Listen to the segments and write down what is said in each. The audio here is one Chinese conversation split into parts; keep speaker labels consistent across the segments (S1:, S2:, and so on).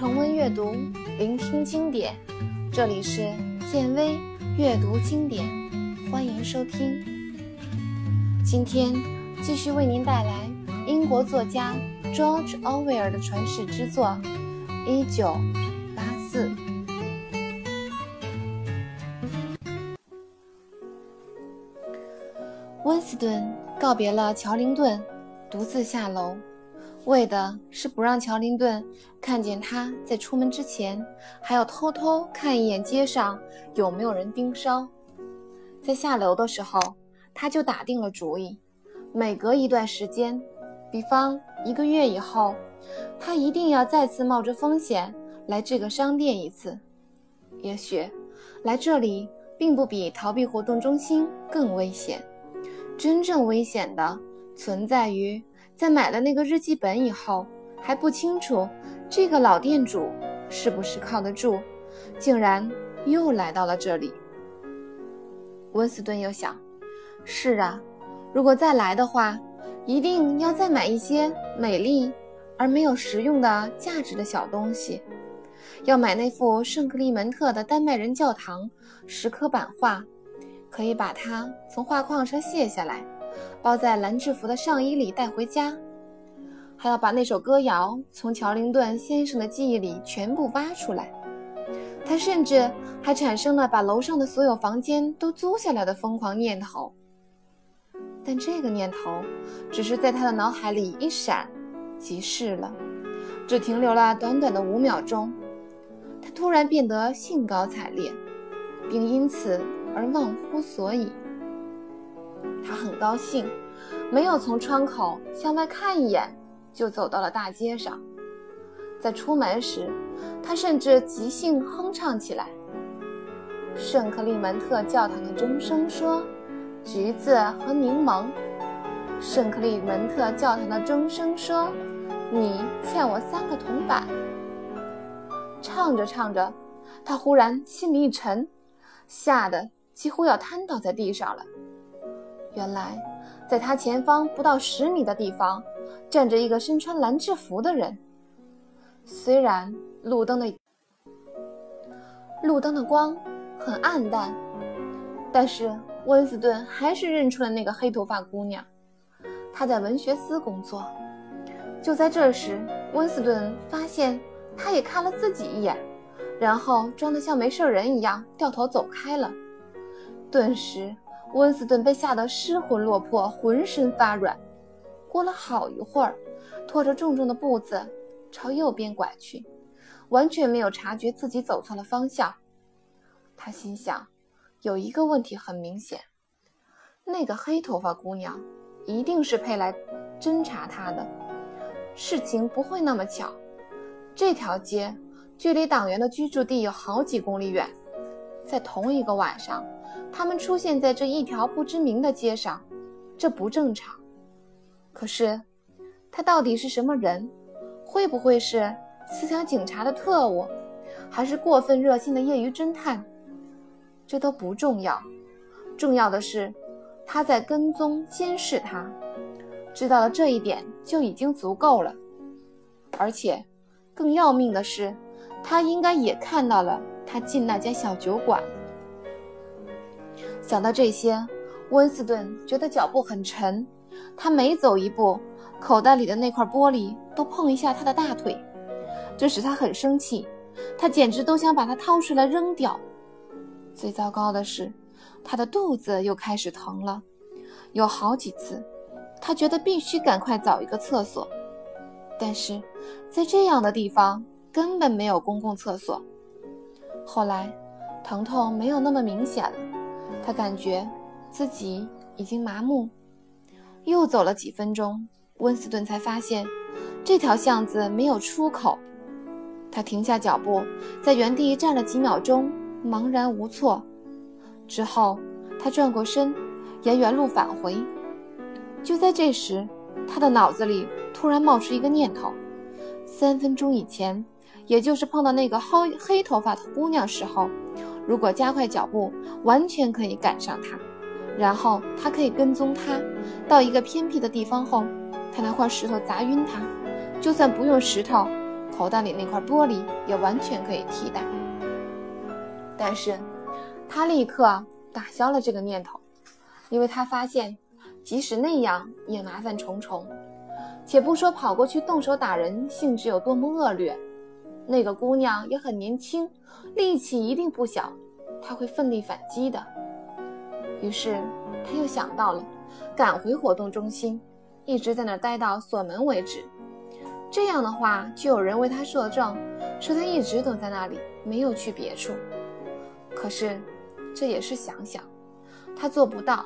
S1: 重温阅读，聆听经典。这里是建威阅读经典，欢迎收听。今天继续为您带来英国作家 George Orwell 的传世之作《一九八四》。温斯顿告别了乔灵顿，独自下楼。为的是不让乔林顿看见他在出门之前还要偷偷看一眼街上有没有人盯梢。在下楼的时候，他就打定了主意，每隔一段时间，比方一个月以后，他一定要再次冒着风险来这个商店一次。也许来这里并不比逃避活动中心更危险，真正危险的存在于。在买了那个日记本以后，还不清楚这个老店主是不是靠得住，竟然又来到了这里。温斯顿又想：是啊，如果再来的话，一定要再买一些美丽而没有实用的价值的小东西，要买那幅圣克利门特的丹麦人教堂石刻版画，可以把它从画框上卸下来。包在蓝制服的上衣里带回家，还要把那首歌谣从乔林顿先生的记忆里全部挖出来。他甚至还产生了把楼上的所有房间都租下来的疯狂念头。但这个念头只是在他的脑海里一闪即逝了，只停留了短短的五秒钟。他突然变得兴高采烈，并因此而忘乎所以。他很高兴，没有从窗口向外看一眼，就走到了大街上。在出门时，他甚至即兴哼唱起来：“圣克利门特教堂的钟声说，橘子和柠檬。”圣克利门特教堂的钟声说：“你欠我三个铜板。”唱着唱着，他忽然心里一沉，吓得几乎要瘫倒在地上了。原来，在他前方不到十米的地方，站着一个身穿蓝制服的人。虽然路灯的路灯的光很暗淡，但是温斯顿还是认出了那个黑头发姑娘。她在文学司工作。就在这时，温斯顿发现她也看了自己一眼，然后装得像没事人一样掉头走开了。顿时。温斯顿被吓得失魂落魄，浑身发软。过了好一会儿，拖着重重的步子朝右边拐去，完全没有察觉自己走错了方向。他心想，有一个问题很明显：那个黑头发姑娘一定是配来侦查他的。事情不会那么巧。这条街距离党员的居住地有好几公里远，在同一个晚上。他们出现在这一条不知名的街上，这不正常。可是，他到底是什么人？会不会是思想警察的特务，还是过分热心的业余侦探？这都不重要，重要的是他在跟踪监视他。知道了这一点就已经足够了。而且，更要命的是，他应该也看到了他进那家小酒馆。想到这些，温斯顿觉得脚步很沉。他每走一步，口袋里的那块玻璃都碰一下他的大腿，这使他很生气。他简直都想把它掏出来扔掉。最糟糕的是，他的肚子又开始疼了。有好几次，他觉得必须赶快找一个厕所，但是在这样的地方根本没有公共厕所。后来，疼痛没有那么明显了。他感觉自己已经麻木，又走了几分钟，温斯顿才发现这条巷子没有出口。他停下脚步，在原地站了几秒钟，茫然无措。之后，他转过身，沿原路返回。就在这时，他的脑子里突然冒出一个念头：三分钟以前，也就是碰到那个黑黑头发的姑娘时候。如果加快脚步，完全可以赶上她，然后他可以跟踪她，到一个偏僻的地方后，他拿块石头砸晕她。就算不用石头，口袋里那块玻璃也完全可以替代。但是，他立刻打消了这个念头，因为他发现，即使那样也麻烦重重。且不说跑过去动手打人性质有多么恶劣，那个姑娘也很年轻，力气一定不小，她会奋力反击的。于是他又想到了赶回活动中心，一直在那待到锁门为止。这样的话，就有人为他作证，说他一直都在那里，没有去别处。可是这也是想想，他做不到。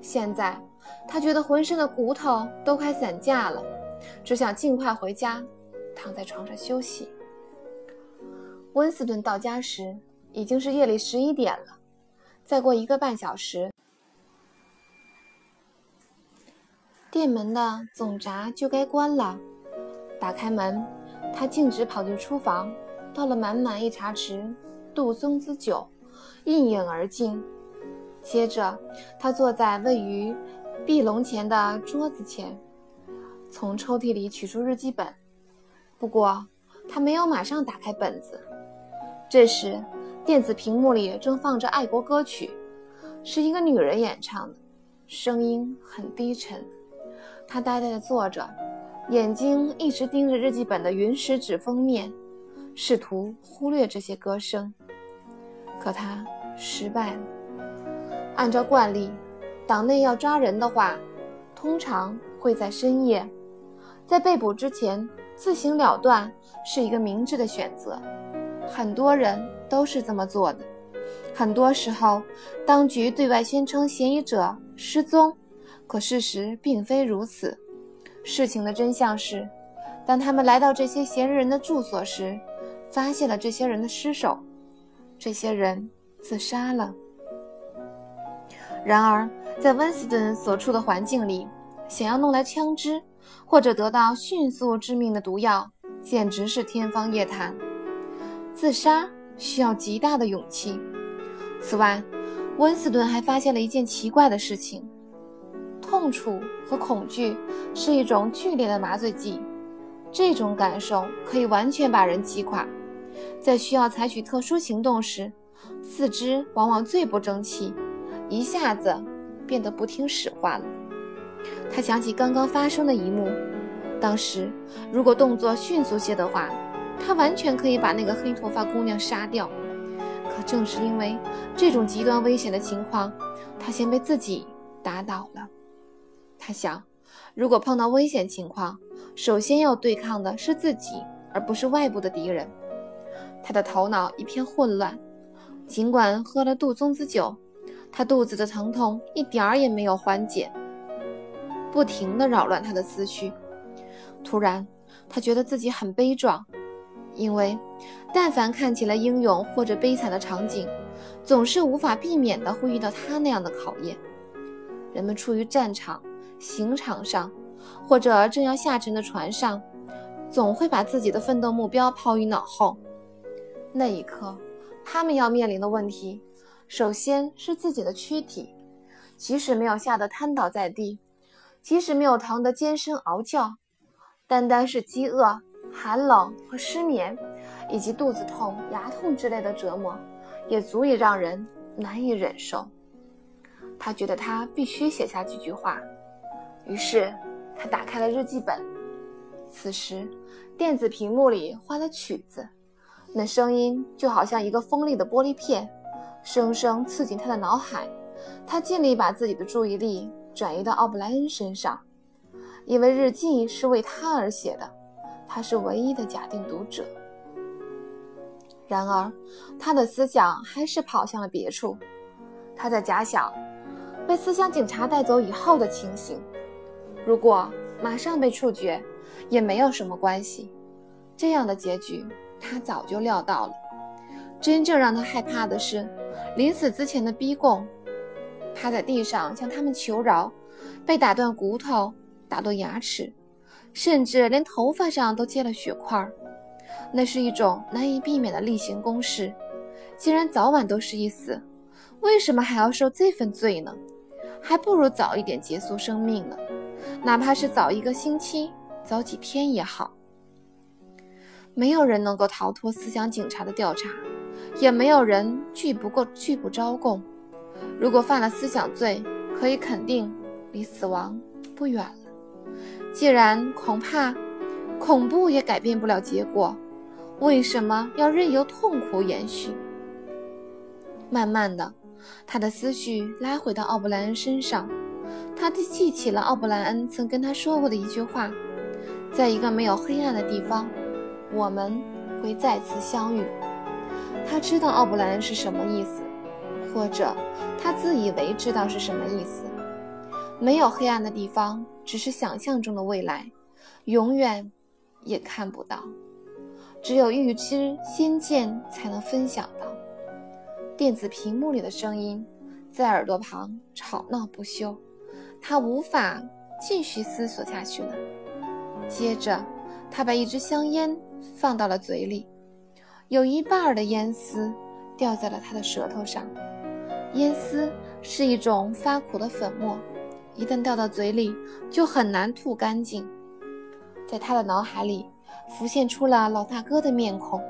S1: 现在。他觉得浑身的骨头都快散架了，只想尽快回家，躺在床上休息。温斯顿到家时已经是夜里十一点了，再过一个半小时，店门的总闸就该关了。打开门，他径直跑进厨房，倒了满满一茶匙杜松子酒，一饮而尽。接着，他坐在位于。壁笼前的桌子前，从抽屉里取出日记本。不过，他没有马上打开本子。这时，电子屏幕里正放着爱国歌曲，是一个女人演唱的，声音很低沉。他呆呆地坐着，眼睛一直盯着日记本的云石纸封面，试图忽略这些歌声。可他失败了。按照惯例。党内要抓人的话，通常会在深夜，在被捕之前自行了断是一个明智的选择。很多人都是这么做的。很多时候，当局对外宣称嫌疑者失踪，可事实并非如此。事情的真相是，当他们来到这些嫌疑人的住所时，发现了这些人的尸首，这些人自杀了。然而。在温斯顿所处的环境里，想要弄来枪支，或者得到迅速致命的毒药，简直是天方夜谭。自杀需要极大的勇气。此外，温斯顿还发现了一件奇怪的事情：痛楚和恐惧是一种剧烈的麻醉剂，这种感受可以完全把人击垮。在需要采取特殊行动时，四肢往往最不争气，一下子。变得不听使唤了。他想起刚刚发生的一幕，当时如果动作迅速些的话，他完全可以把那个黑头发姑娘杀掉。可正是因为这种极端危险的情况，他先被自己打倒了。他想，如果碰到危险情况，首先要对抗的是自己，而不是外部的敌人。他的头脑一片混乱，尽管喝了杜松子酒。他肚子的疼痛一点儿也没有缓解，不停地扰乱他的思绪。突然，他觉得自己很悲壮，因为但凡看起来英勇或者悲惨的场景，总是无法避免的会遇到他那样的考验。人们处于战场、刑场上，或者正要下沉的船上，总会把自己的奋斗目标抛于脑后。那一刻，他们要面临的问题。首先是自己的躯体，即使没有吓得瘫倒在地，即使没有疼得尖声嗷叫，单单是饥饿、寒冷和失眠，以及肚子痛、牙痛之类的折磨，也足以让人难以忍受。他觉得他必须写下几句话，于是他打开了日记本。此时，电子屏幕里换了曲子，那声音就好像一个锋利的玻璃片。生生刺进他的脑海，他尽力把自己的注意力转移到奥布莱恩身上，因为日记是为他而写的，他是唯一的假定读者。然而，他的思想还是跑向了别处。他在假想被思想警察带走以后的情形。如果马上被处决，也没有什么关系。这样的结局，他早就料到了。真正让他害怕的是。临死之前的逼供，趴在地上向他们求饶，被打断骨头，打断牙齿，甚至连头发上都结了血块。那是一种难以避免的例行公事。既然早晚都是一死，为什么还要受这份罪呢？还不如早一点结束生命呢，哪怕是早一个星期、早几天也好。没有人能够逃脱思想警察的调查，也没有人拒不过拒不招供。如果犯了思想罪，可以肯定离死亡不远了。既然恐怕恐怖也改变不了结果，为什么要任由痛苦延续？慢慢的，他的思绪拉回到奥布莱恩身上，他记起了奥布莱恩曾跟他说过的一句话：“在一个没有黑暗的地方，我们会再次相遇。”他知道奥布莱恩是什么意思，或者他自以为知道是什么意思。没有黑暗的地方，只是想象中的未来，永远也看不到。只有预知先见，才能分享到。电子屏幕里的声音在耳朵旁吵闹不休，他无法继续思索下去了。接着，他把一支香烟放到了嘴里，有一半的烟丝掉在了他的舌头上。烟丝是一种发苦的粉末，一旦掉到嘴里就很难吐干净。在他的脑海里浮现出了老大哥的面孔。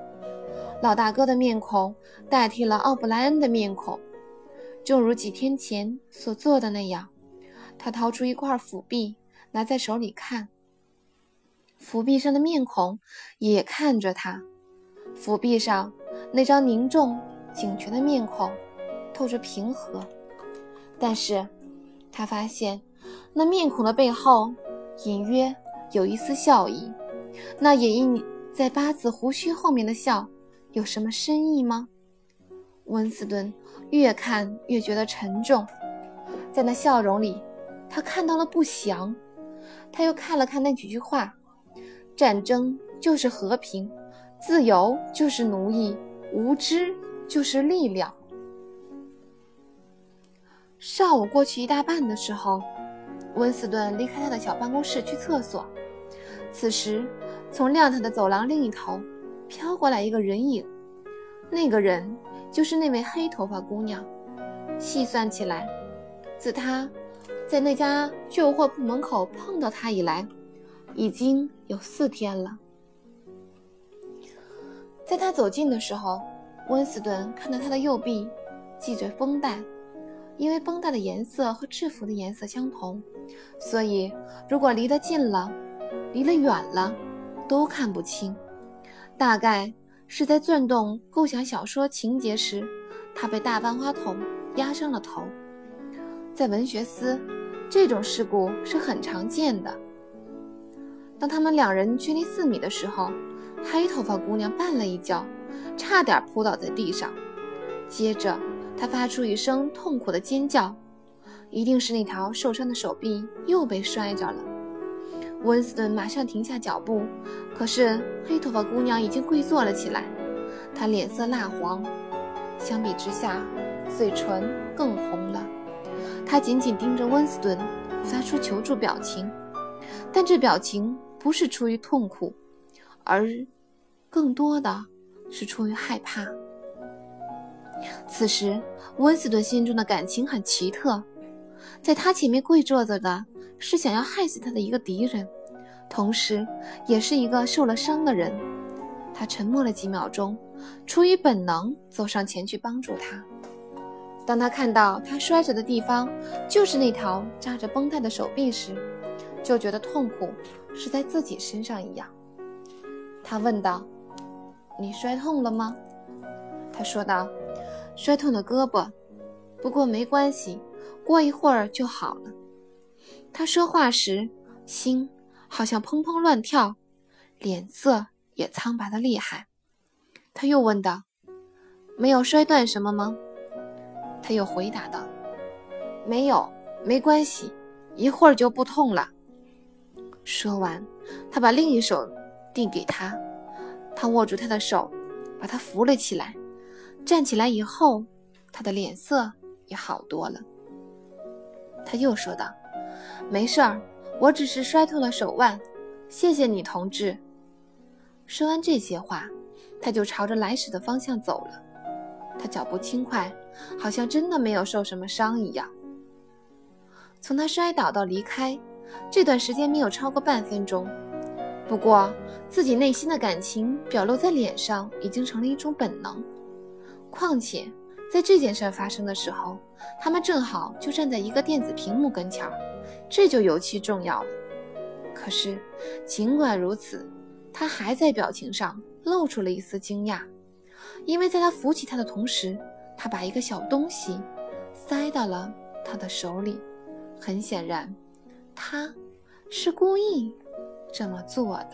S1: 老大哥的面孔代替了奥布莱恩的面孔，正如几天前所做的那样。他掏出一块腐币，拿在手里看。腐币上的面孔也看着他。腐币上那张凝重、警觉的面孔透着平和，但是他发现那面孔的背后隐约有一丝笑意。那隐隐在八字胡须后面的笑。有什么深意吗？温斯顿越看越觉得沉重，在那笑容里，他看到了不祥。他又看了看那几句话：“战争就是和平，自由就是奴役，无知就是力量。”上午过去一大半的时候，温斯顿离开他的小办公室去厕所。此时，从亮堂的走廊另一头。飘过来一个人影，那个人就是那位黑头发姑娘。细算起来，自他在那家旧货铺门口碰到她以来，已经有四天了。在他走近的时候，温斯顿看到他的右臂系着绷带，因为绷带的颜色和制服的颜色相同，所以如果离得近了，离得远了，都看不清。大概是在转动构想小说情节时，他被大万花筒压伤了头。在文学司，这种事故是很常见的。当他们两人距离四米的时候，黑头发姑娘绊了一跤，差点扑倒在地上。接着，他发出一声痛苦的尖叫，一定是那条受伤的手臂又被摔着了。温斯顿马上停下脚步，可是黑头发姑娘已经跪坐了起来，她脸色蜡黄，相比之下，嘴唇更红了。她紧紧盯着温斯顿，发出求助表情，但这表情不是出于痛苦，而更多的是出于害怕。此时，温斯顿心中的感情很奇特，在他前面跪坐着的。是想要害死他的一个敌人，同时也是一个受了伤的人。他沉默了几秒钟，出于本能走上前去帮助他。当他看到他摔着的地方就是那条扎着绷带的手臂时，就觉得痛苦是在自己身上一样。他问道：“你摔痛了吗？”他说道：“摔痛了胳膊，不过没关系，过一会儿就好了。”他说话时，心好像砰砰乱跳，脸色也苍白的厉害。他又问道：“没有摔断什么吗？”他又回答道：“没有，没关系，一会儿就不痛了。”说完，他把另一手递给他，他握住他的手，把他扶了起来。站起来以后，他的脸色也好多了。他又说道。没事儿，我只是摔痛了手腕。谢谢你，同志。说完这些话，他就朝着来时的方向走了。他脚步轻快，好像真的没有受什么伤一样。从他摔倒到离开，这段时间没有超过半分钟。不过自己内心的感情表露在脸上，已经成了一种本能。况且在这件事发生的时候，他们正好就站在一个电子屏幕跟前儿，这就尤其重要了。可是尽管如此，他还在表情上露出了一丝惊讶，因为在他扶起他的同时，他把一个小东西塞到了他的手里。很显然，他是故意这么做的。